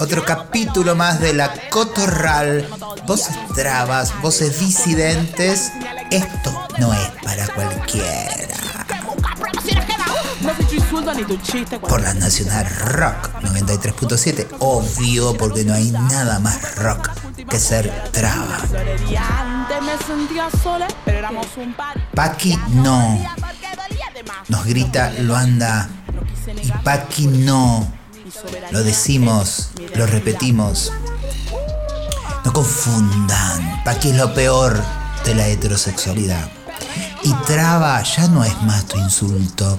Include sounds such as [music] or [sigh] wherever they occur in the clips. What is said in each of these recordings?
otro capítulo más de la Cotorral. Voces trabas, voces disidentes. Esto no es para cualquiera. Por la Nacional Rock 93.7. Obvio, porque no hay nada más rock que ser traba. Paqui no. Nos grita Luanda. Y Paqui no. Lo decimos, lo repetimos. No confundan. Paqui es lo peor de la heterosexualidad. Y traba ya no es más tu insulto.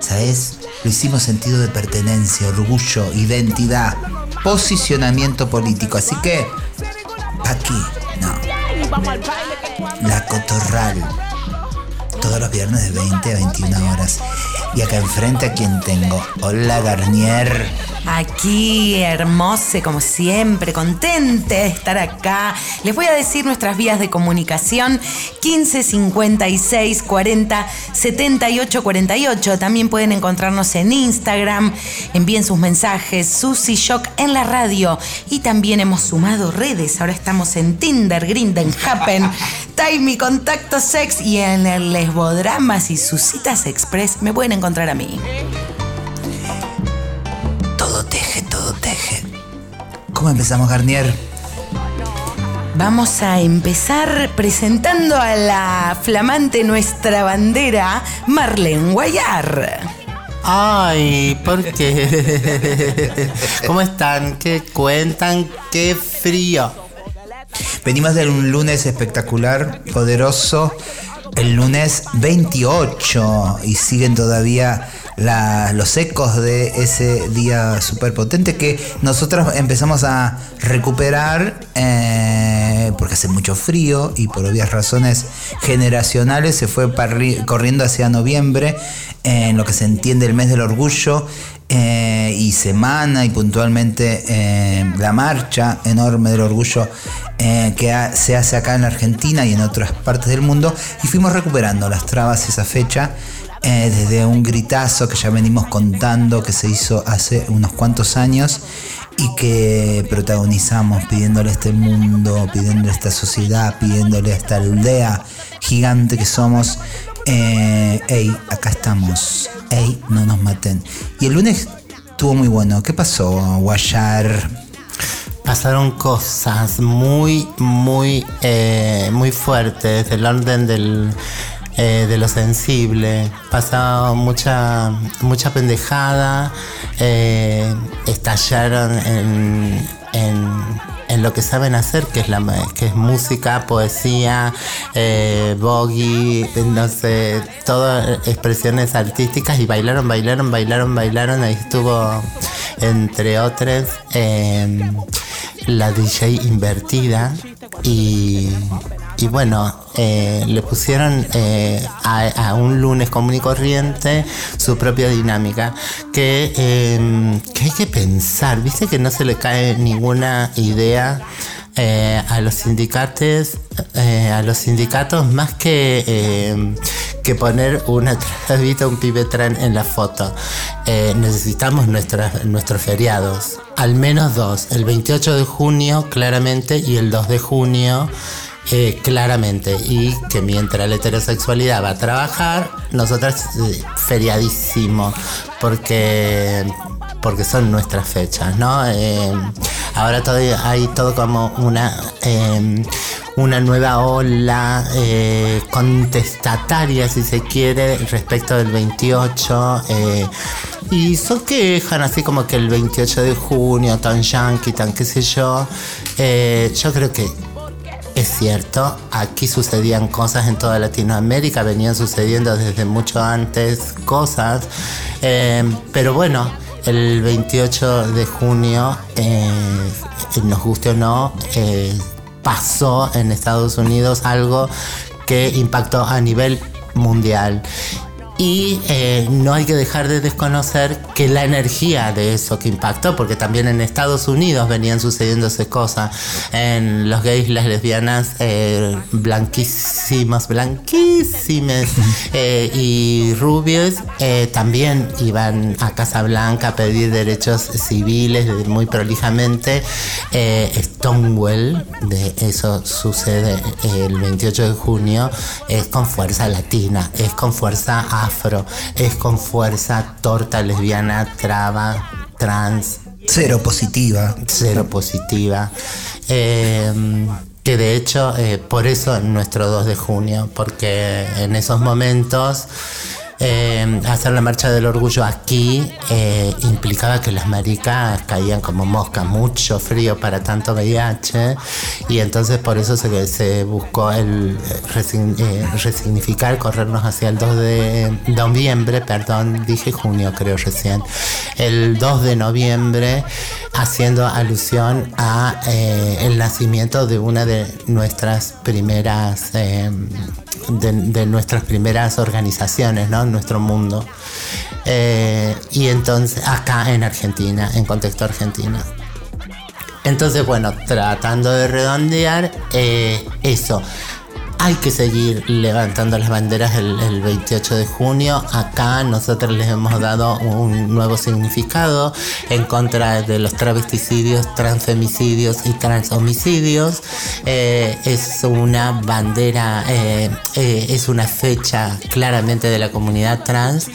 ¿Sabes? Lo hicimos sentido de pertenencia, orgullo, identidad, posicionamiento político. Así que, aquí, no. La cotorral. Todos los viernes de 20 a 21 horas. Y acá enfrente a quien tengo. Hola Garnier. Aquí, hermosa, como siempre, contente de estar acá. Les voy a decir nuestras vías de comunicación: 15 56 40 78 48. También pueden encontrarnos en Instagram. Envíen sus mensajes, Susy Shock en la radio. Y también hemos sumado redes. Ahora estamos en Tinder, Grinden, Happen, [laughs] Time Contacto Sex y en el Lesbodramas y sus citas express me pueden encontrar a mí. ¿Cómo empezamos, Garnier? Vamos a empezar presentando a la flamante nuestra bandera, Marlene Guayar. Ay, ¿por qué? [laughs] ¿Cómo están? ¿Qué cuentan? ¡Qué frío! Venimos de un lunes espectacular, poderoso, el lunes 28 y siguen todavía los ecos de ese día súper potente que nosotros empezamos a recuperar eh, porque hace mucho frío y por obvias razones generacionales se fue corriendo hacia noviembre en lo que se entiende el mes del orgullo eh, y semana y puntualmente eh, la marcha enorme del orgullo que se hace acá en la Argentina y en otras partes del mundo y fuimos recuperando las trabas esa fecha eh, desde un gritazo que ya venimos contando que se hizo hace unos cuantos años y que protagonizamos pidiéndole a este mundo, pidiéndole a esta sociedad, pidiéndole a esta aldea gigante que somos. Eh, ey, acá estamos. Ey, no nos maten. Y el lunes estuvo muy bueno. ¿Qué pasó, Guayar? Pasaron cosas muy, muy, eh, muy fuertes del orden del, eh, de lo sensible. Pasó mucha, mucha pendejada. eh, estallaron en, en, en lo que saben hacer, que es, la, que es música, poesía, eh, boogie, no sé, todas expresiones artísticas y bailaron, bailaron, bailaron, bailaron. Ahí estuvo, entre otras, eh, la DJ invertida y, y bueno, eh, le pusieron eh, a, un lunes común y corriente su propia dinámica que, eh, que hay que pensar, viste que no se le cae ninguna idea eh, a los sindicatos, a los sindicatos más que, eh, que poner una trabita, un pibe tran en la foto. Necesitamos nuestras, nuestros feriados, al menos dos, el 28 de junio claramente y el 2 de junio. Eh, claramente y que mientras la heterosexualidad va a trabajar nosotras eh, feriadísimo porque porque son nuestras fechas, ¿no? Eh, ahora todavía hay todo como una eh, una nueva ola eh, contestataria, si se quiere, respecto del 28. eh, y se quejan así como que el 28 de junio, tan yankee, tan qué sé yo. Yo creo que es cierto, aquí sucedían cosas en toda Latinoamérica, venían sucediendo desde mucho antes cosas, eh, pero bueno, el 28 de junio, eh, nos guste o no, eh, pasó en Estados Unidos algo que impactó a nivel mundial. Y eh, no hay que dejar de desconocer que la energía de eso que impactó, porque también en Estados Unidos venían sucediéndose cosas, en los gays, las lesbianas, eh, blanquísimas, blanquísimas [laughs] eh, y rubios, eh, también iban a Casa Blanca a pedir derechos civiles muy prolijamente. Stonewall, de eso sucede el 28 de junio, es con fuerza latina, es con fuerza afro, es con fuerza torta lesbiana, traba, trans. Cero positiva. Cero positiva. Eh, que de hecho, eh, por eso nuestro 2 de junio, porque en esos momentos eh, hacer la marcha del orgullo aquí eh, implicaba que las maricas caían como moscas, mucho frío para tanto VIH, y entonces por eso se, buscó el eh, resignificar, corrernos hacia el 2 de noviembre, perdón, dije junio creo recién, el 2 de noviembre, haciendo alusión a el nacimiento de una de nuestras primeras de, nuestras primeras organizaciones, ¿no? En nuestro mundo. Eh, y entonces, acá en Argentina, en contexto argentino. Entonces, bueno, tratando de redondear eh, eso hay que seguir levantando las banderas el, 28 de junio. Acá nosotros les hemos dado un nuevo significado en contra de los travesticidios, transfemicidios y transhomicidios. Eh, es una bandera, eh, eh, es una fecha claramente de la comunidad trans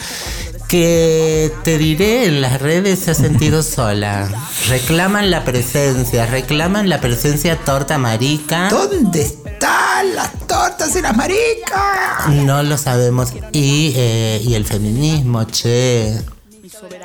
que te diré en las redes se ha sentido sola. Reclaman la presencia, reclaman la presencia torta marica. ¿Dónde están las tortas y las maricas? No lo sabemos. Y, eh, y el feminismo, che.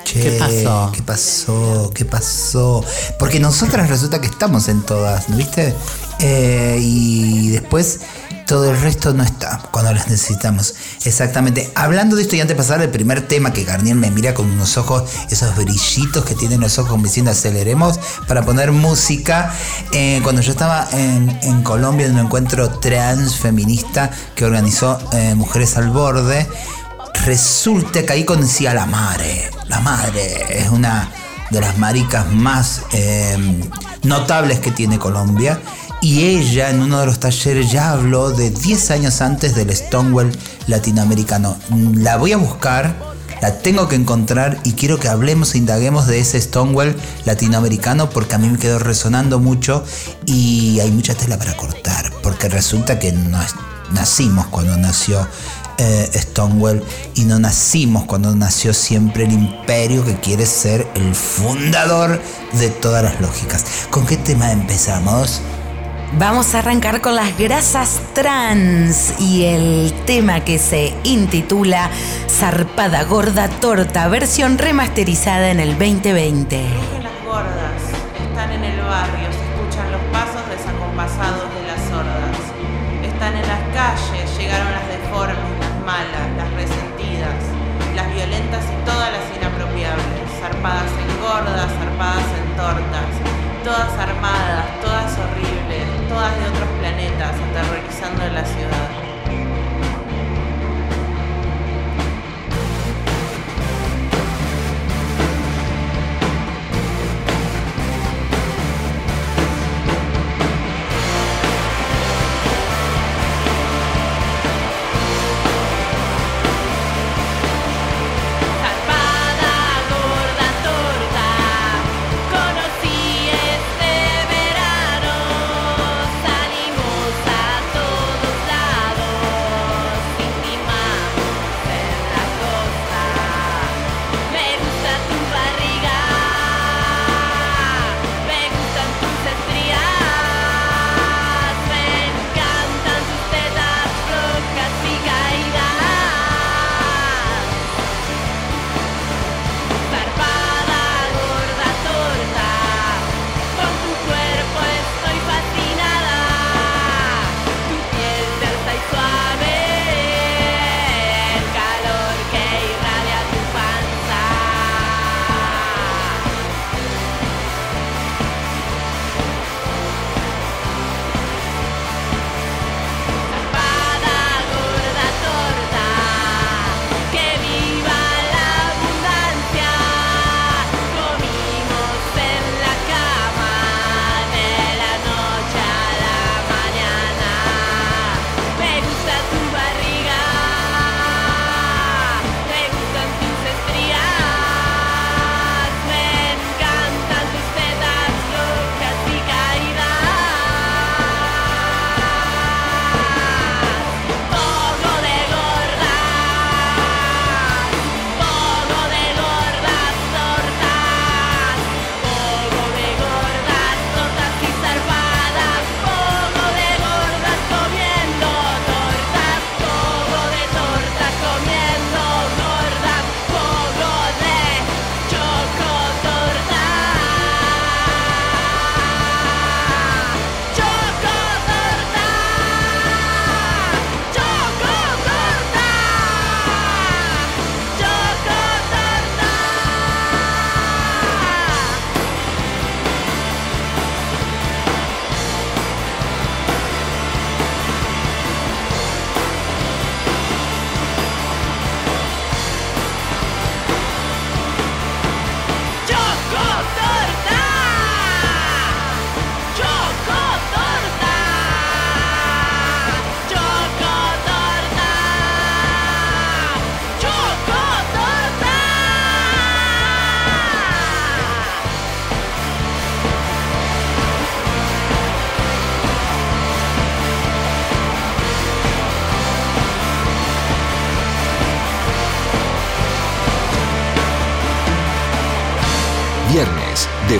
¿Qué pasó? ¿Qué pasó? ¿Qué pasó? Porque nosotras resulta que estamos en todas, ¿no viste? Eh, y después todo el resto no está cuando las necesitamos. Exactamente. Hablando de esto y antes de pasar al primer tema que Garnier me mira con unos ojos, esos brillitos que tienen los ojos me diciendo aceleremos para poner música. Eh, cuando yo estaba en, Colombia en un encuentro trans feminista que organizó eh, Mujeres al Borde, resulta que ahí conocí a la madre. La madre es una de las maricas más eh, notables que tiene Colombia y ella en uno de los talleres ya habló de 10 años antes del Stonewall latinoamericano. La voy a buscar, la tengo que encontrar y quiero que hablemos e indaguemos de ese Stonewall latinoamericano porque a mí me quedó resonando mucho y hay mucha tela para cortar, porque resulta que no nacimos cuando nació eh, Stonewall y no nacimos cuando nació siempre el imperio que quiere ser el fundador de todas las lógicas. ¿Con qué tema empezamos? Vamos a arrancar con las grasas trans y el tema que se intitula Zarpada Gorda Torta, versión remasterizada en el 2020. Las gordas están en el barrio, se escuchan los pasos desacompasados de las sordas. Están en las calles, llegaron las deformes, las malas, las resentidas, las violentas y todas las inapropiables, zarpadas en gordas, zarpadas en tortas, todas armadas, de otros planetas, aterrorizando la ciudad.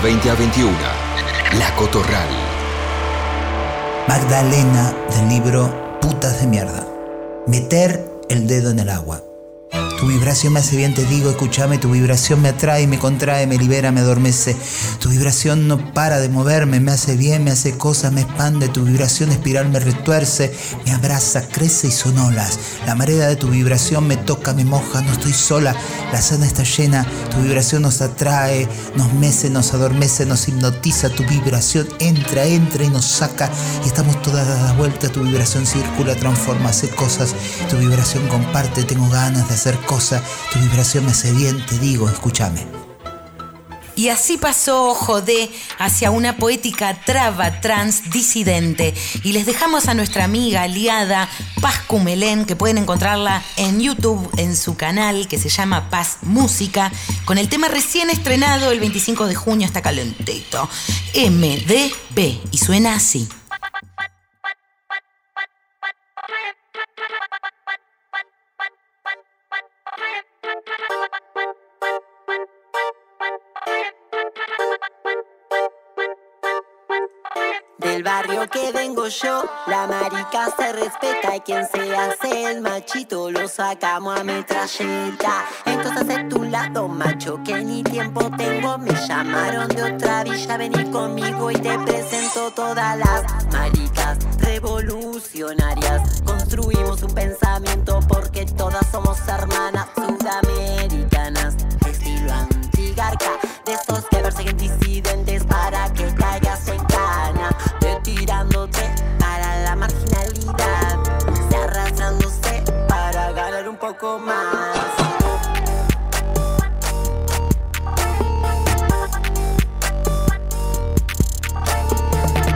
20 a 21. La Cotorral. Magdalena del libro Putas de mierda. Meter el dedo en el agua. Tu vibración me hace bien, te digo, escúchame, tu vibración me atrae, me contrae, me libera, me adormece. Tu vibración no para de moverme, me hace bien, me hace cosas, me expande. Tu vibración espiral me retuerce, me abraza, crece y son olas. La marea de tu vibración me toca, me moja, no estoy sola. La sana está llena, tu vibración nos atrae, nos mece, nos adormece, nos hipnotiza. Tu vibración entra, entra y nos saca. Y estamos todas dadas vueltas. Tu vibración circula, transforma, hace cosas. Tu vibración comparte, tengo ganas de hacer cosas. Tu vibración me hace bien, te digo, escúchame. Y así pasó Jodé hacia una poética traba trans disidente. Y les dejamos a nuestra amiga aliada Paz Cumelén, que pueden encontrarla en YouTube, en su canal que se llama Paz Música, con el tema recién estrenado el 25 de junio, está calentito. MDB. Y suena así. Del barrio que vengo yo, la marica se respeta y quien se hace el machito lo sacamos a metralleta. Entonces es tu lado macho que ni tiempo tengo, me llamaron de otra villa, vení conmigo y te presento todas las maricas revolucionarias. Construimos un pensamiento porque todas somos hermanas sudamericanas, estilo antigarca, de esos que persiguen disidentes para que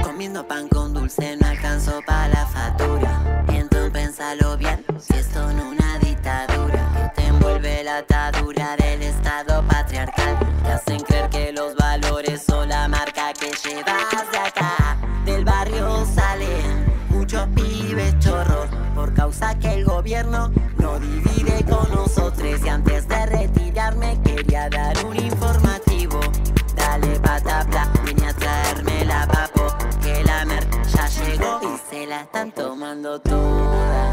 Comiendo pan con dulce no alcanzó para la factura. Entonces pensalo bien, si esto no una dictadura te envuelve la atadura del estado patriarcal. Te hacen creer que los valores son la marca que llevas de acá. Del barrio salen muchos pibes chorros por causa que el gobierno y antes de retirarme quería dar un informativo. Dale patapla, venía a traerme la papo, que la mer ya llegó y se la están tomando toda.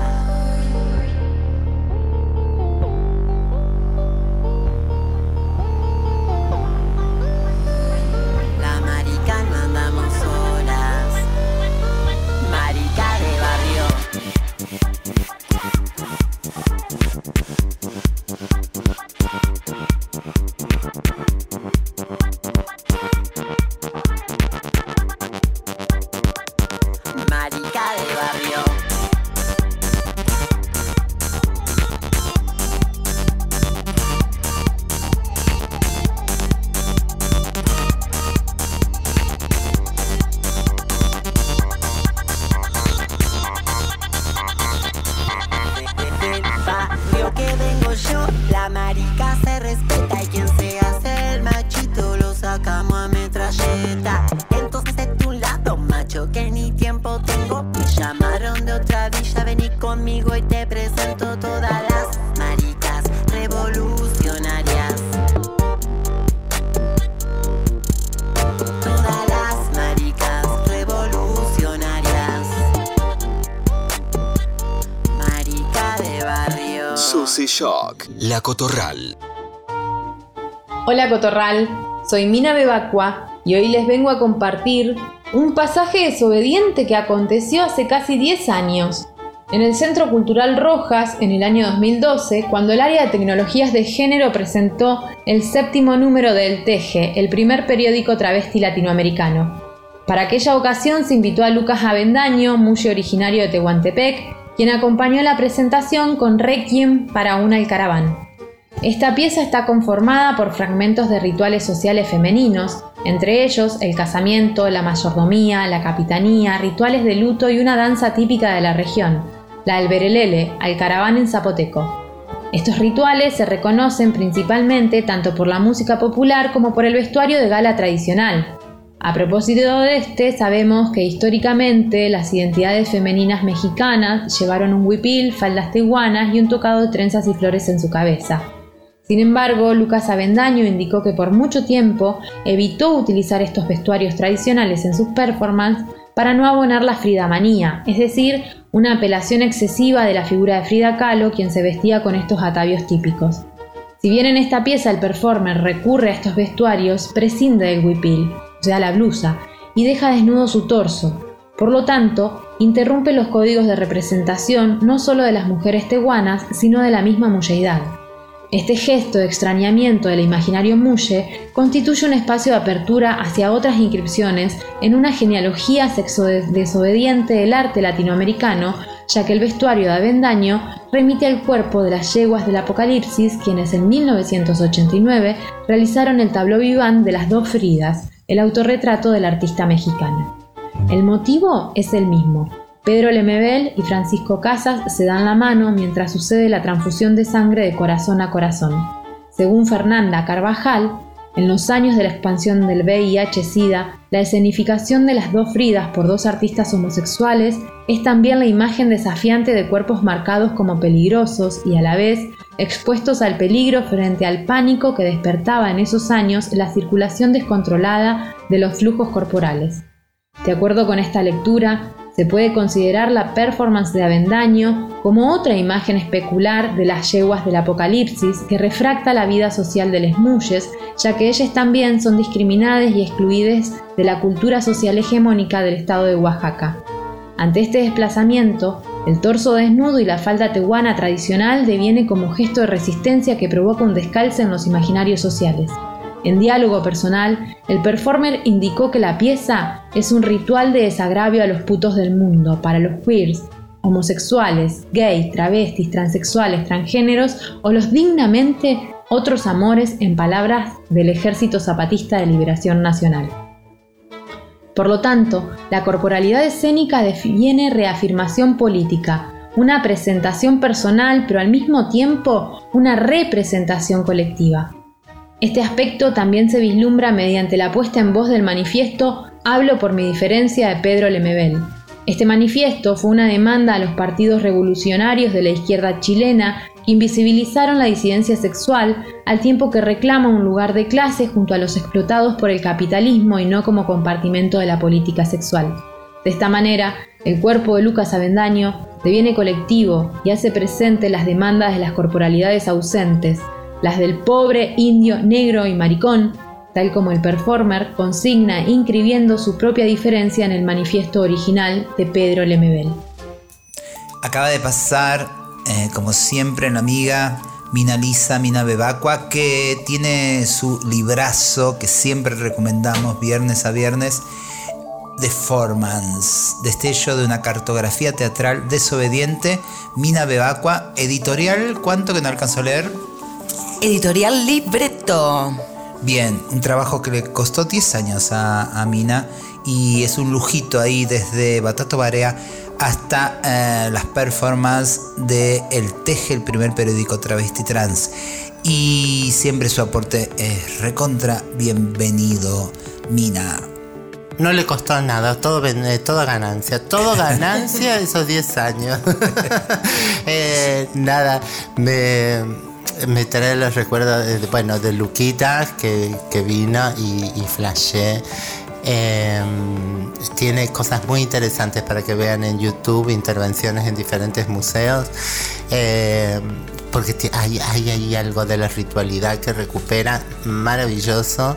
Susy Shock. La Cotorral. Hola Cotorral, soy Mina Bebacua y hoy les vengo a compartir un pasaje desobediente que aconteció hace casi 10 años. En el Centro Cultural Rojas, en el año 2012, cuando el área de tecnologías de género presentó el séptimo número del Teje, el primer periódico travesti latinoamericano. Para aquella ocasión se invitó a Lucas Avendaño, muy originario de Tehuantepec, quien acompañó la presentación con Requiem para un alcaraván. Esta pieza está conformada por fragmentos de rituales sociales femeninos, entre ellos el casamiento, la mayordomía, la capitanía, rituales de luto y una danza típica de la región, la del berelele, alcaraván en zapoteco. Estos rituales se reconocen principalmente tanto por la música popular como por el vestuario de gala tradicional. A propósito de este, sabemos que históricamente las identidades femeninas mexicanas llevaron un huipil, faldas tehuanas y un tocado de trenzas y flores en su cabeza. Sin embargo, Lucas Avendaño indicó que por mucho tiempo evitó utilizar estos vestuarios tradicionales en sus performances para no abonar la fridamanía, es decir, una apelación excesiva de la figura de Frida Kahlo, quien se vestía con estos atavios típicos. Si bien en esta pieza el performer recurre a estos vestuarios, prescinde del huipil, sea, la blusa, y deja desnudo su torso. Por lo tanto, interrumpe los códigos de representación no solo de las mujeres tehuanas, sino de la misma mulleidad. Este gesto de extrañamiento del imaginario mulle constituye un espacio de apertura hacia otras inscripciones en una genealogía sexo-desobediente del arte latinoamericano, ya que el vestuario de Avendaño remite al cuerpo de las yeguas del Apocalipsis, quienes en 1989 realizaron el tabló vivant de las dos Fridas, el autorretrato del artista mexicano. El motivo es el mismo, Pedro Lemebel y Francisco Casas se dan la mano mientras sucede la transfusión de sangre de corazón a corazón. Según Fernanda Carvajal, en los años de la expansión del VIH-Sida, la escenificación de las dos Fridas por dos artistas homosexuales es también la imagen desafiante de cuerpos marcados como peligrosos y a la vez expuestos al peligro frente al pánico que despertaba en esos años la circulación descontrolada de los flujos corporales. De acuerdo con esta lectura, se puede considerar la performance de Avendaño como otra imagen especular de las yeguas del apocalipsis que refracta la vida social de les mulles, ya que ellas también son discriminadas y excluidas de la cultura social hegemónica del estado de Oaxaca. Ante este desplazamiento, el torso desnudo y la falda tehuana tradicional deviene como gesto de resistencia que provoca un descalce en los imaginarios sociales. En diálogo personal, el performer indicó que la pieza es un ritual de desagravio a los putos del mundo para los queers, homosexuales, gays, travestis, transexuales, transgéneros o los dignamente otros amores en palabras del Ejército Zapatista de Liberación Nacional. Por lo tanto, la corporalidad escénica define reafirmación política, una presentación personal, pero al mismo tiempo una representación colectiva. Este aspecto también se vislumbra mediante la puesta en voz del manifiesto Hablo por mi diferencia de Pedro Lemebel. Este manifiesto fue una demanda a los partidos revolucionarios de la izquierda chilena que invisibilizaron la disidencia sexual al tiempo que reclama un lugar de clase junto a los explotados por el capitalismo y no como compartimento de la política sexual. De esta manera, el cuerpo de Lucas Avendaño deviene colectivo y hace presente las demandas de las corporalidades ausentes, las del pobre, indio, negro y maricón, tal como el performer consigna inscribiendo su propia diferencia en el manifiesto original de Pedro Lemebel. Acaba de pasar, eh, como siempre, una amiga, Mina Lisa, Mina Bebacua, que tiene su librazo que siempre recomendamos viernes a viernes, Deformance, destello de una cartografía teatral desobediente, Mina Bebacua, editorial, ¿cuánto que no alcanzó a leer? Editorial Libreto. Bien, un trabajo que le costó 10 años a, Mina y es un lujito ahí desde Batato Barea hasta eh, las performances de El Teje, el primer periódico travesti trans. Y siempre su aporte es recontra bienvenido, Mina. No le costó nada, todo, eh, toda ganancia, todo [laughs] ganancia esos 10 años. [laughs] Eh, nada, me me trae los recuerdos de, bueno, de Luquita que, vino y, y flashé. Em, tiene cosas muy interesantes para que vean en YouTube, intervenciones en diferentes museos. Em, porque hay, hay, algo de la ritualidad que recupera maravilloso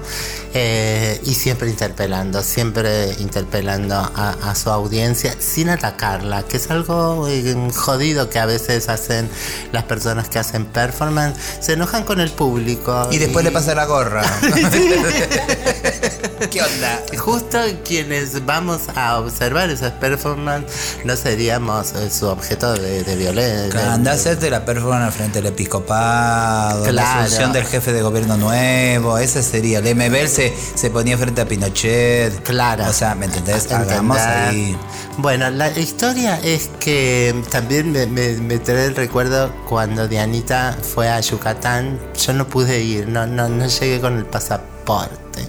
eh, y siempre interpelando, siempre interpelando a, su audiencia sin atacarla, que es algo eh, jodido que a veces hacen las personas que hacen performance, se enojan con el público. Y después le pasa la gorra. [laughs] [laughs] [laughs] ¿Qué onda? Justo quienes vamos a observar esas performances no seríamos eh, su objeto de, violencia. Anda a hacerte la performance frente al episcopado, la asunción del jefe de gobierno nuevo, ese sería. El MBL se, se ponía frente a Pinochet. Claro. O sea, ¿me entendés? Hagamos ahí. Bueno, la historia es que también me, me, trae el recuerdo cuando Dianita fue a Yucatán. Yo no pude ir, no, no, no llegué con el pasaporte.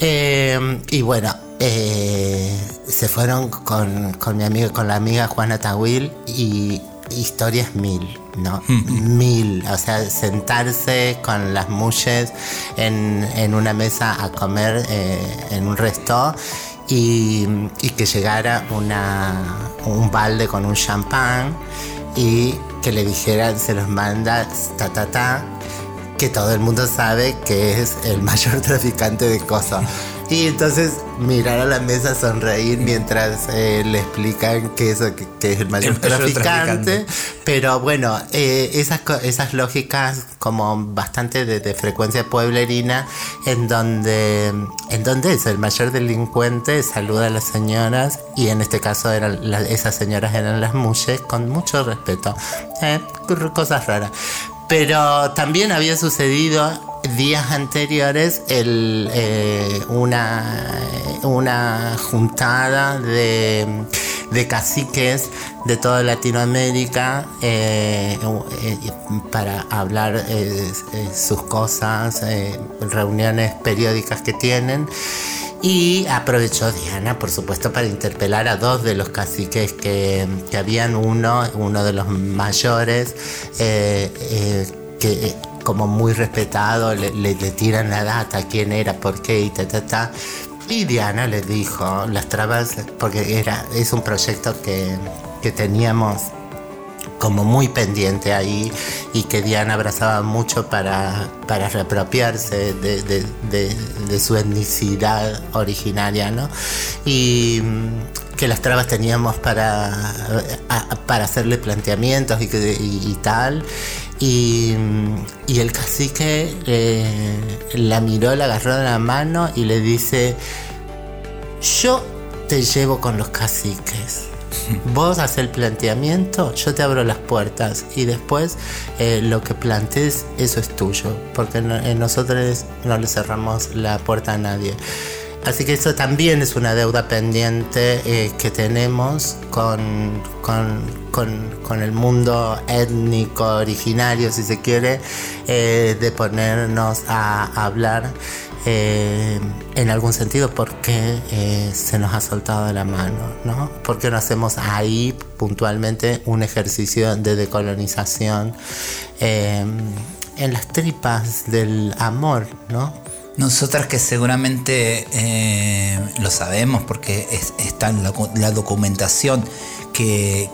Eh, y bueno, eh, se fueron con, mi amiga, con la amiga Juana Tawil y historias mil, no, mil. O sea, sentarse con las mulles en, en una mesa a comer eh, en un resto y, y que llegara una, un balde con un champán y que le dijeran, se los manda, ta, ta, ta, que todo el mundo sabe que es el mayor [laughs] traficante de cosas. Y entonces mirar a la mesa, sonreír mientras eh, le explican que, eso, que, que es el mayor, El mayor traficante. traficante. Pero bueno, eh, esas, esas lógicas como bastante de, de frecuencia pueblerina, en donde, en donde es el mayor delincuente, saluda a las señoras, y en este caso eran esas señoras eran las mujeres, con mucho respeto. Eh, cosas raras. Pero también había sucedido días anteriores eh, una, una juntada de, caciques de toda Latinoamérica eh, eh, para hablar sus cosas, reuniones periódicas que tienen. Y aprovechó Diana, por supuesto, para interpelar a dos de los caciques que, que habían, uno, uno de los mayores, eh, eh, que eh, como muy respetado, le, le- le tiran la data, quién era, por qué, y ta, ta, ta. Y Diana le dijo las trabas, porque era, es un proyecto que, que teníamos como muy pendiente ahí y que Diana abrazaba mucho para, para reapropiarse de, de- su etnicidad originaria, ¿no? Y mm, que las trabas teníamos para, para hacerle planteamientos y, que- y- y tal. Y, mm, y el cacique eh, la miró, la agarró de la mano y le dice, yo te llevo con los caciques. Vos haces el planteamiento, yo te abro las puertas y después eh, lo que plantees, eso es tuyo, porque no- nosotros no le cerramos la puerta a nadie. Así que eso también es una deuda pendiente eh, que tenemos con, con, con- el mundo étnico originario, si se quiere, eh, de ponernos a hablar eh, en algún sentido porque eh, se nos ha soltado la mano, ¿no? Porque no hacemos ahí puntualmente un ejercicio de decolonización eh, en las tripas del amor, ¿no? Nosotras que seguramente eh, lo sabemos porque es- está la, la documentación que,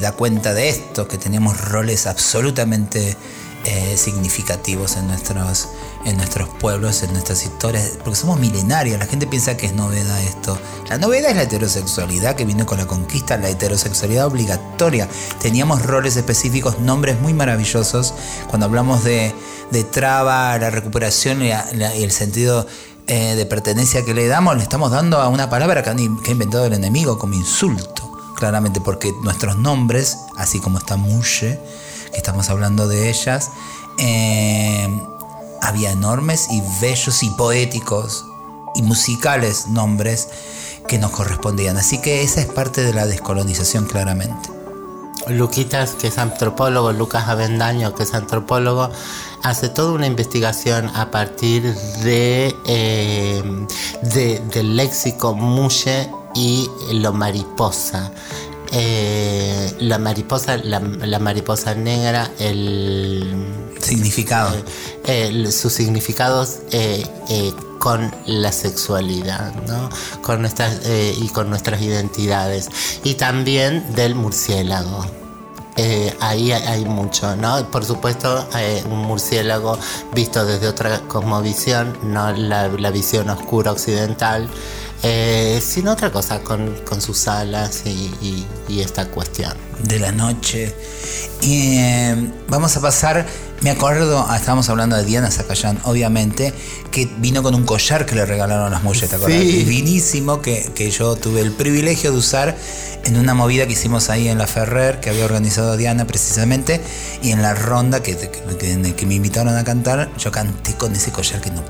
da cuenta de esto, que teníamos roles absolutamente eh, significativos en nuestros, en nuestros pueblos, en nuestras historias, porque somos milenarios, la gente piensa que es novedad esto. La novedad es la heterosexualidad que vino con la conquista, la heterosexualidad obligatoria. Teníamos roles específicos, nombres muy maravillosos. Cuando hablamos de, de traba, la recuperación y, el sentido eh, de pertenencia que le damos, le estamos dando a una palabra que, ha inventado el enemigo como insulto. Claramente, porque nuestros nombres, así como está Muye, que estamos hablando de ellas, eh, había enormes y bellos y poéticos y musicales nombres que nos correspondían. Así que esa es parte de la descolonización claramente. Luquitas, que es antropólogo, Lucas Avendaño, que es antropólogo, hace toda una investigación a partir de, eh, de- del léxico muye y lo mariposa. Eh, la mariposa, la, la mariposa negra, el Significado. eh, el- sus significados eh, con la sexualidad ¿no? con nuestras, y con nuestras identidades y también del murciélago. Eh, ahí hay, hay mucho, ¿no? Por supuesto, eh, un murciélago visto desde otra cosmovisión, no la, la visión oscura occidental, eh, sino otra cosa con, con sus alas y, y- y esta cuestión. de la noche. Y eh, vamos a pasar, me acuerdo, ah, estábamos hablando de Diana Zacayán, obviamente, que vino con un collar que le regalaron las mujeres, ¿te? Sí. Divinísimo, que, que yo tuve el privilegio de usar en una movida que hicimos ahí en la Ferrer, que había organizado Diana precisamente, y en la ronda que, que- que me invitaron a cantar, yo canté con ese collar que no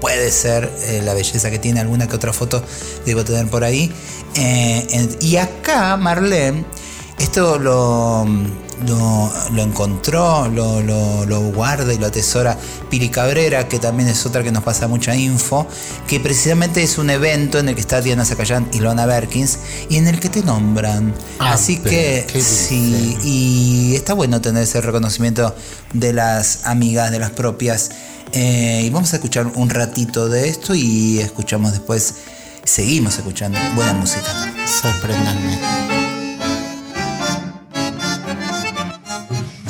puede ser eh, la belleza que tiene alguna que otra foto debo tener por ahí. Eh, en- y acá, Marlene, esto lo, lo, lo encontró, lo, lo- guarda y lo atesora Pili Cabrera, que también es otra que nos pasa mucha info, que precisamente es un evento en el que está Diana Zacayán y Lona Berkins y en el que te nombran. Ah, Así que ¿qué sí, y está bueno tener ese reconocimiento de las amigas, de las propias. Eh, y vamos a escuchar un ratito de esto y escuchamos después, seguimos escuchando buena música. Sorprendanme.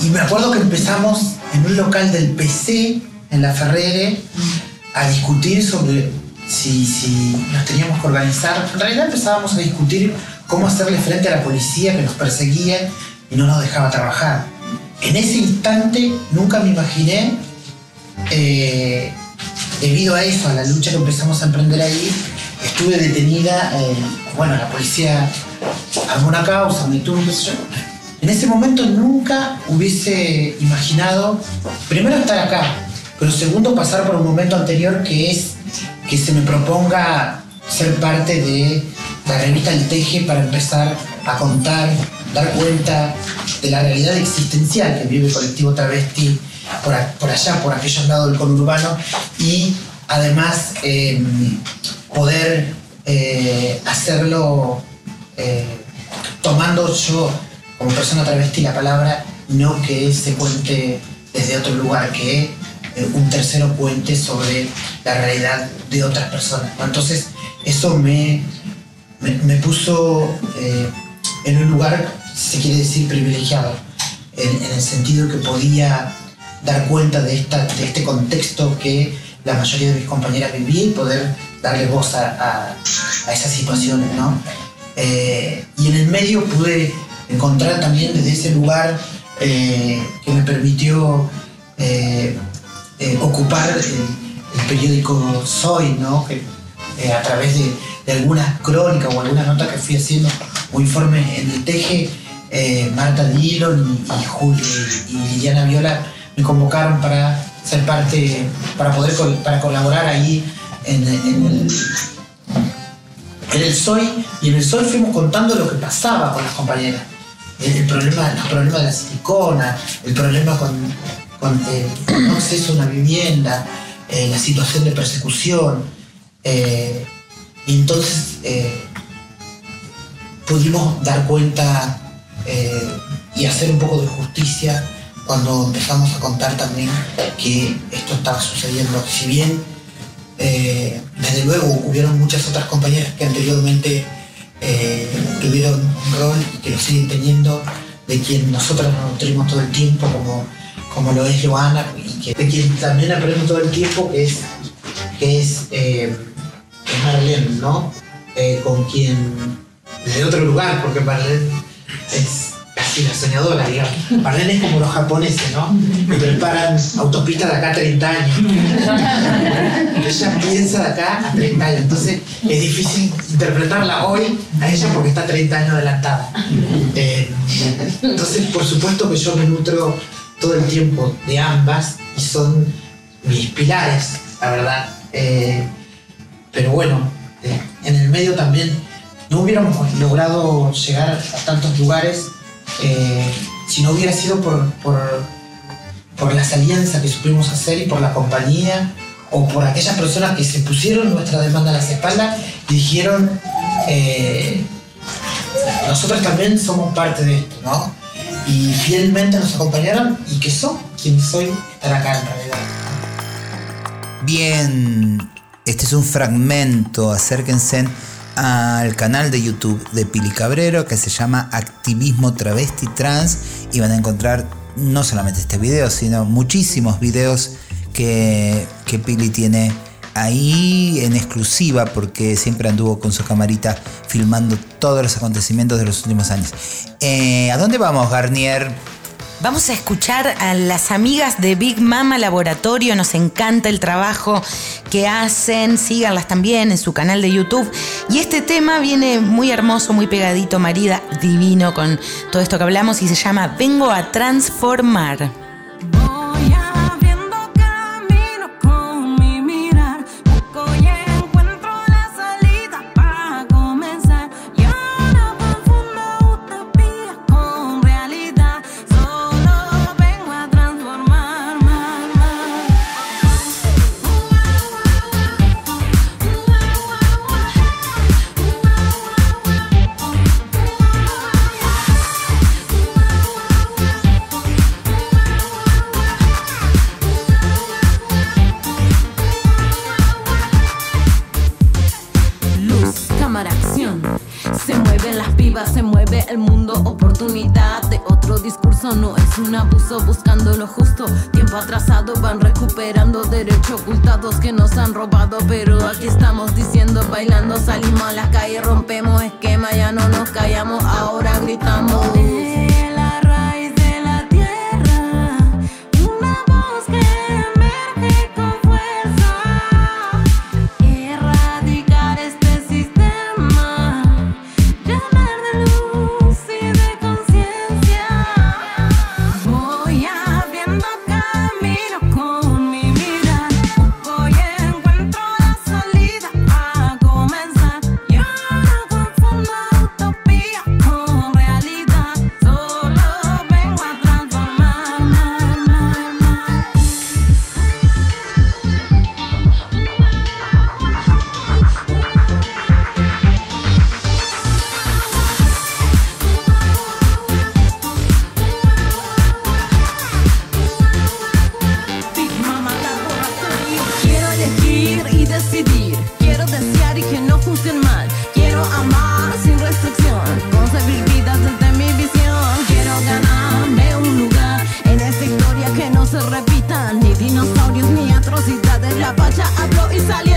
Y me acuerdo que empezamos en un local del PC, en la Ferrere, a discutir sobre si, si nos teníamos que organizar. En realidad empezábamos a discutir cómo hacerle frente a la policía que nos perseguía y no nos dejaba trabajar. En ese instante nunca me imaginé, eh, debido a eso, a la lucha que empezamos a emprender ahí, estuve detenida, eh, bueno, la policía armó una causa, me tuvo, qué sé yo. En ese momento nunca hubiese imaginado, primero estar acá, pero segundo pasar por un momento anterior que es que se me proponga ser parte de la revista El Teje para empezar a contar, dar cuenta de la realidad existencial que vive el colectivo travesti por, allá, por aquellos lados del conurbano y además eh, poder eh, hacerlo eh, tomando yo como persona travesti la palabra, no que se cuente desde otro lugar, que un tercero cuente sobre la realidad de otras personas. Entonces, eso me, me, puso en un lugar, si se quiere decir, privilegiado, en, en el sentido que podía dar cuenta de, esta, de este contexto que la mayoría de mis compañeras vivía y poder darle voz a, a- a esas situaciones, ¿no? Eh, y en el medio pude encontrar también desde ese lugar eh, que me permitió eh, eh, ocupar el, el periódico Soy, ¿no? Que, eh, a través de, de algunas crónicas o algunas notas que fui haciendo o informes en el Teje, eh, Marta Dillon y, y, y Liliana Viola me convocaron para ser parte, para poder col- para colaborar ahí en, en el, en el SOI y en el SOI fuimos contando lo que pasaba con las compañeras. El, el problema, los problemas de la silicona, el problema con, con eh, no acceso a una vivienda, eh, la situación de persecución. eh, y entonces eh, pudimos dar cuenta eh, y hacer un poco de justicia cuando empezamos a contar también que esto estaba sucediendo. Si bien eh, desde luego hubieron muchas otras compañeras que anteriormente eh, tuvieron un rol y que lo siguen teniendo, de quien nosotros nos nutrimos todo el tiempo, como, como lo es Joana, y de quien también aprendemos todo el tiempo, que es, que es, eh, es Marlene, ¿no? Eh, con quien, desde otro lugar, porque Marlene es casi la soñadora, digamos. Marlene es como los japoneses, ¿no? Que preparan autopistas de acá a 30 años. ella piensa de acá a 30 años. Entonces es difícil interpretarla hoy a ella porque está 30 años adelantada. Eh, entonces, por supuesto que yo me nutro todo el tiempo de ambas y son mis pilares, la verdad. Eh, pero bueno, eh, en el medio también no hubiéramos logrado llegar a tantos lugares eh, si no hubiera sido por, por, por las alianzas que supimos hacer y por la compañía o por aquellas personas que se pusieron nuestra demanda a las espaldas y dijeron, eh, nosotros también somos parte de esto, ¿no? Y fielmente nos acompañaron y que son quienes soy estar acá en realidad. Bien, este es un fragmento, acérquense al canal de YouTube de Pili Cabrero que se llama Activismo Travesti Trans y van a encontrar no solamente este video, sino muchísimos videos que, que Pili tiene ahí en exclusiva porque siempre anduvo con su camarita filmando todos los acontecimientos de los últimos años. Eh, ¿A dónde vamos, Garnier? Vamos a escuchar a las amigas de Big Mama Laboratorio. Nos encanta el trabajo que hacen. Síganlas también en su canal de YouTube. Y este tema viene muy hermoso, muy pegadito, marida, divino con todo esto que hablamos y se llama Vengo a transformar. Un abuso, buscando lo justo. Tiempo atrasado van recuperando derechos ocultados que nos han robado. Pero aquí estamos diciendo, bailando, salimos a la calle, se repitan. Ni dinosaurios ni atrocidades. La pacha habló y salieron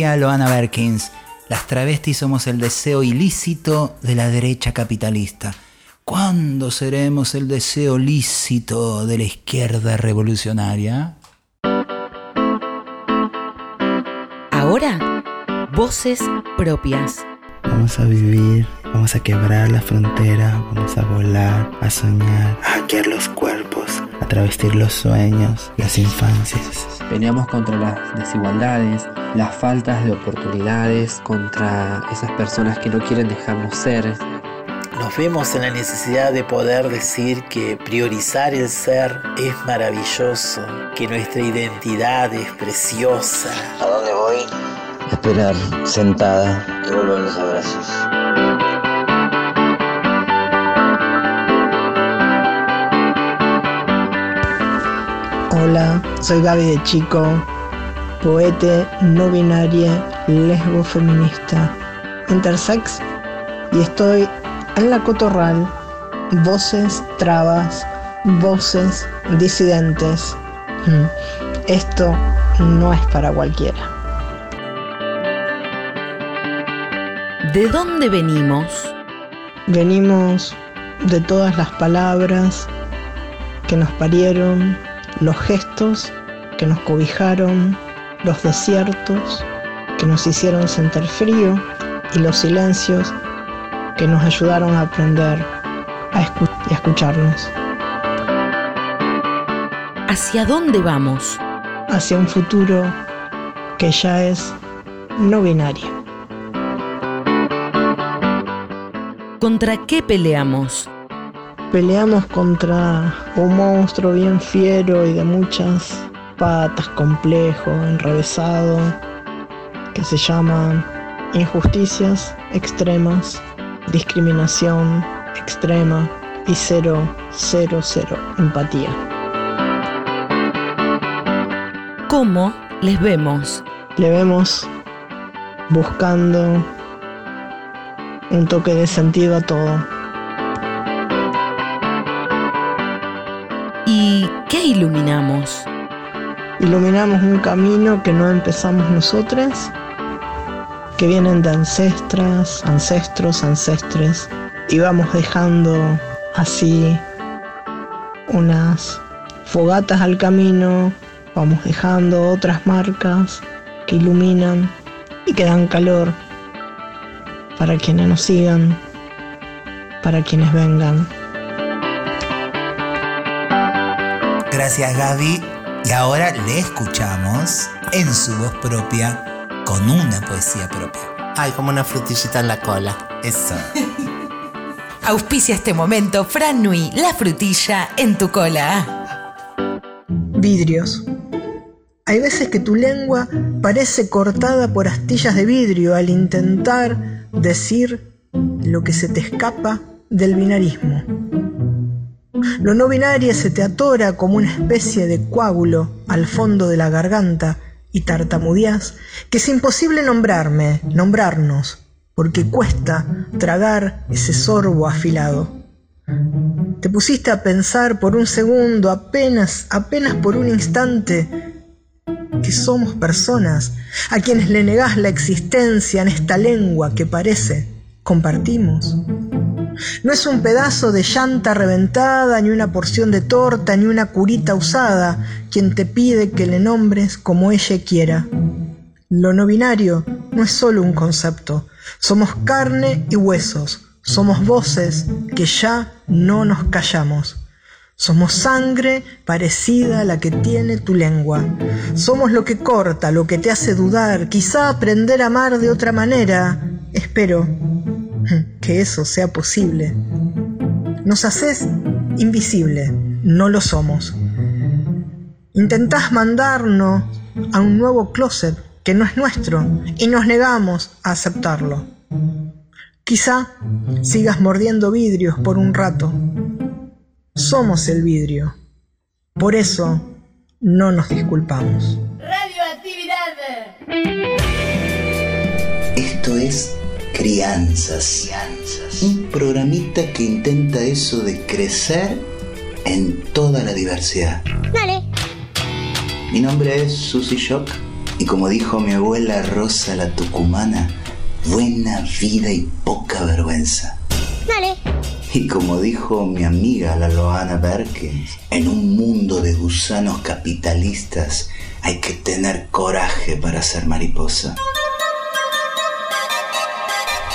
Decía Loana Berkins, las travestis somos el deseo ilícito de la derecha capitalista. ¿Cuándo seremos el deseo lícito de la izquierda revolucionaria? Ahora, voces propias. Vamos a vivir, vamos a quebrar la frontera, vamos a volar, a soñar, a hackear los cuerpos, travestir los sueños, las infancias. Peleamos contra las desigualdades, las faltas de oportunidades, contra esas personas que no quieren dejarnos ser. Nos vemos en la necesidad de poder decir que priorizar el ser es maravilloso, que nuestra identidad es preciosa. ¿A dónde voy? Esperar, sentada, que vuelvan los abrazos. Hola, soy Gaby de Chico, poete no binaria, lesbo feminista, intersex y estoy en la cotorral, voces trabas, voces disidentes. Mm, Esto no es para cualquiera. ¿De dónde venimos? Venimos de todas las palabras que nos parieron, los gestos que nos cobijaron, los desiertos que nos hicieron sentir frío y los silencios que nos ayudaron a aprender a escu- y a escucharnos. ¿Hacia dónde vamos? Hacia un futuro que ya es no binario. ¿Contra qué peleamos? Peleamos contra un monstruo bien fiero y de muchas patas, complejo, enrevesado, que se llama injusticias extremas, discriminación extrema y cero, cero, cero empatía. ¿Cómo les vemos? Le vemos buscando un toque de sentido a todo. Iluminamos? Iluminamos un camino que no empezamos nosotras, que vienen de ancestras, ancestros, ancestres, y vamos dejando así unas fogatas al camino Vamos dejando otras marcas que iluminan y que dan calor para quienes nos sigan, para quienes vengan. Gracias Gaby. Y ahora le escuchamos en su voz propia con una poesía propia. Ay, como una frutillita en la cola. Eso. [laughs] Auspicia este momento Fran Nui, la frutilla en tu cola. Vidrios. Hay veces que tu lengua parece cortada por astillas de vidrio al intentar decir lo que se te escapa del binarismo. Lo no binario se te atora como una especie de coágulo al fondo de la garganta y tartamudeás que es imposible nombrarme, nombrarnos, porque cuesta tragar ese sorbo afilado. Te pusiste a pensar por un segundo, apenas, apenas por un instante, que somos personas a quienes le negás la existencia en esta lengua que parece compartimos. No es un pedazo de llanta reventada, ni una porción de torta, ni una curita usada quien te pide que le nombres como ella quiera. Lo no binario no es solo un concepto, somos carne y huesos, somos voces que ya no nos callamos. Somos sangre parecida a la que tiene tu lengua. Somos lo que corta, lo que te hace dudar, quizá aprender a amar de otra manera. Espero que eso sea posible. Nos haces invisible, no lo somos. Intentás mandarnos a un nuevo closet que no es nuestro y nos negamos a aceptarlo. Quizá sigas mordiendo vidrios por un rato. Somos el vidrio. Por eso no nos disculpamos. Esto es Crianzas. Un programita que intenta eso de crecer en toda la diversidad. Dale. Mi nombre es Susy Shock y como dijo mi abuela Rosa la Tucumana, buena vida y poca vergüenza. Dale. Y como dijo mi amiga la Loana Berkins, en un mundo de gusanos capitalistas hay que tener coraje para ser mariposa.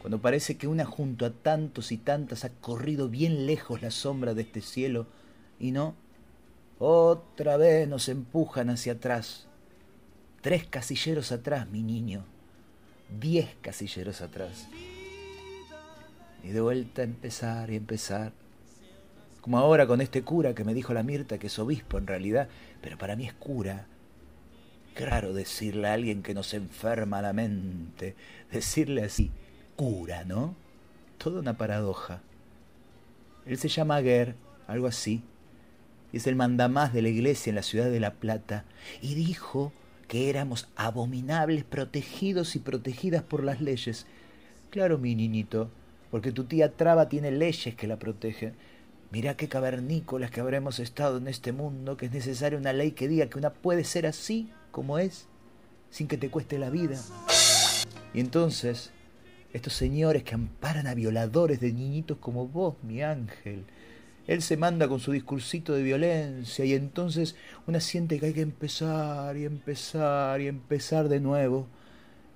Cuando parece que una junto a tantos y tantas ha corrido bien lejos la sombra de este cielo y no, otra vez nos empujan hacia atrás. Tres casilleros atrás, mi niño. Diez casilleros atrás. Y de vuelta a empezar y empezar. Como ahora con este cura que me dijo la Mirta que es obispo en realidad, pero para mí es cura. Raro decirle a alguien que nos enferma la mente, decirle así, cura, ¿no? Toda una paradoja. Él se llama Aguer, algo así, y es el mandamás de la iglesia en la ciudad de La Plata, y dijo que éramos abominables, protegidos y protegidas por las leyes. Claro, mi niñito, porque tu tía Traba tiene leyes que la protegen. Mirá qué cavernícolas que habremos estado en este mundo, que es necesaria una ley que diga que una puede ser así como es, sin que te cueste la vida. Y entonces, estos señores que amparan a violadores de niñitos como vos, mi ángel, él se manda con su discursito de violencia y entonces una siente que hay que empezar y empezar y empezar de nuevo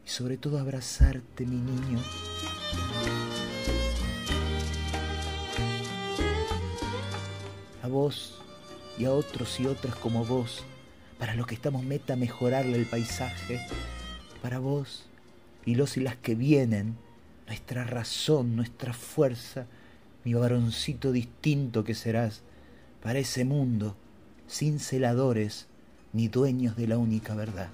y sobre todo abrazarte, mi niño. A vos y a otros y otras como vos, para los que estamos meta mejorarle el paisaje, para vos y los y las que vienen, nuestra razón, nuestra fuerza, mi varoncito distinto que serás, para ese mundo, sin celadores ni dueños de la única verdad.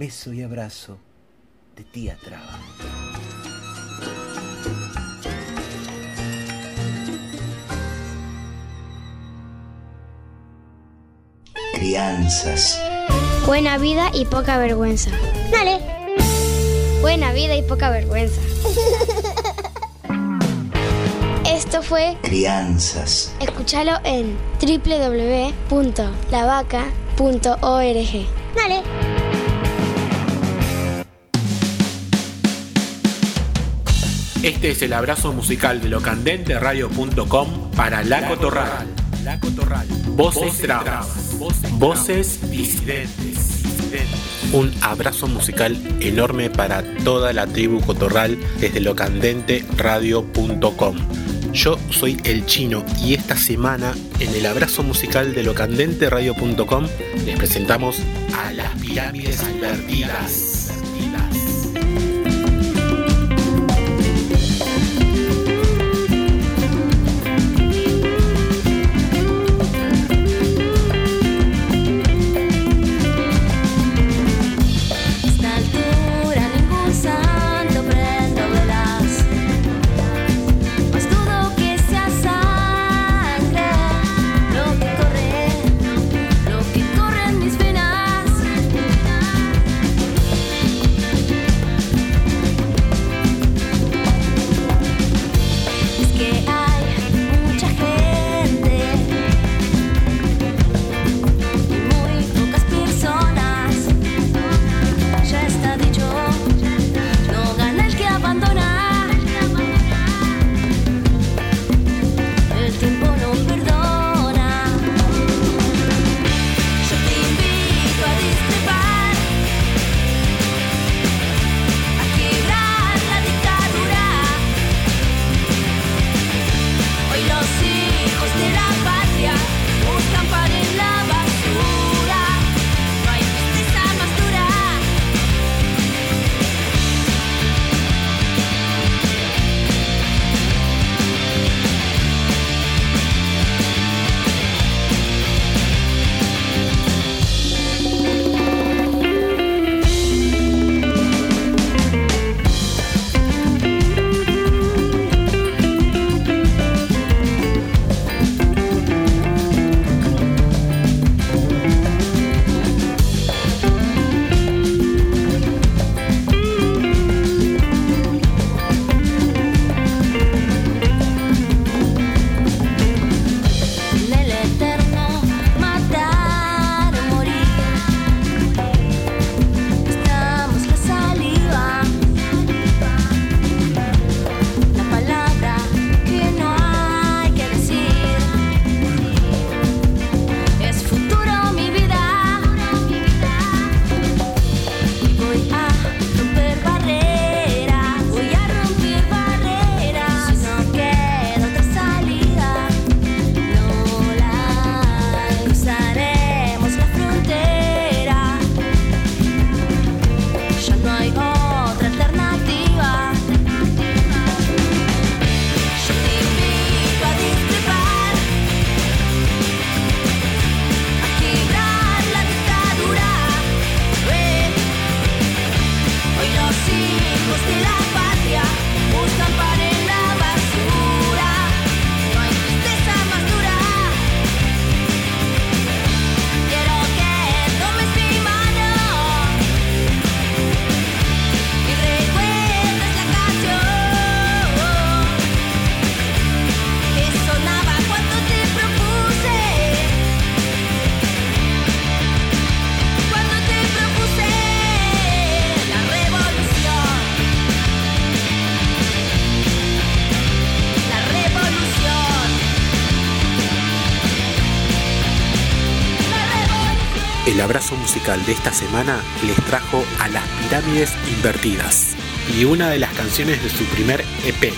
Beso y abrazo de tía Traba. Crianzas. Buena vida y poca vergüenza. Dale. Buena vida y poca vergüenza. Esto fue Crianzas. Escúchalo en www.lavaca.org. Dale. Este es el abrazo musical de locandenteradio.com para La Cotorral. Voces trabas. Voces disidentes. Un abrazo musical enorme para toda la tribu cotorral desde locandenteradio.com. Yo soy el chino y esta semana en el abrazo musical de locandenteradio.com les presentamos a las pirámides invertidas. Musical de esta semana les trajo a las pirámides invertidas y una de las canciones de su primer EP,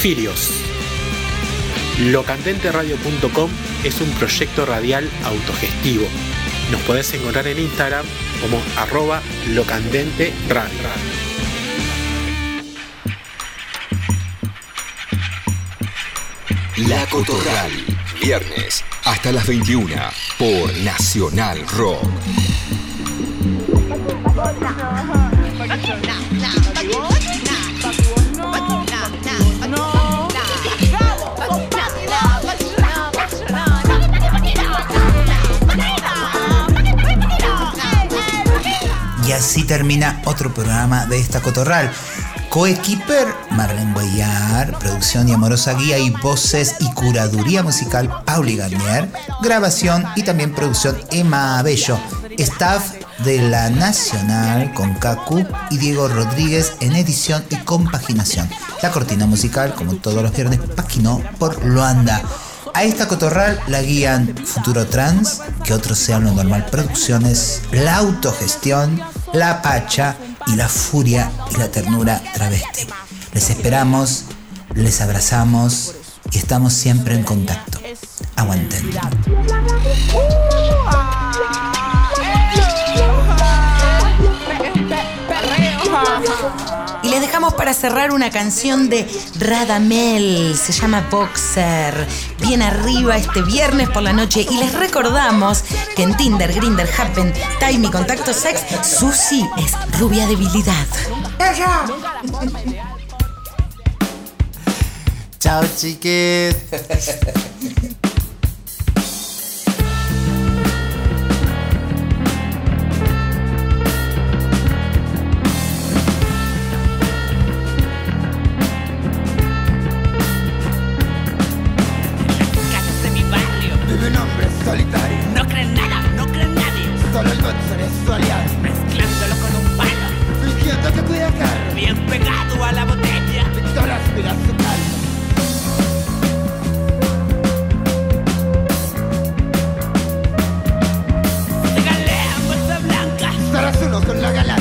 Filios. Locandenteradio.com es un proyecto radial autogestivo. Nos podés encontrar en Instagram como arroba locandenteradio. La Cotorral. Viernes hasta las 21 por Nacional Rock. Y así termina otro programa de esta cotorral. Coequiper, Marlene Guayar, producción y amorosa guía y voces y curaduría musical, Pauli Garnier, grabación y también producción, Emma Abello, staff de La Nacional con Kaku y Diego Rodríguez en edición y compaginación. La cortina musical, como todos los viernes, paquinó por Loanda. A esta cotorral la guían Futuro Trans, que otros sean lo normal producciones, la autogestión, la pacha y la furia y la ternura travesti. Les esperamos, les abrazamos y estamos siempre en contacto. Aguanten. Y les dejamos para cerrar una canción de Radamel, se llama Boxer. Bien arriba este viernes por la noche y les recordamos que en Tinder, Grinder, Happen, Time y Contacto Sex, Susi es rubia debilidad. Chao, chiques. [laughs] la botella. Victoria aspira su calma. Regalé bolsa blanca. Solo con la gala.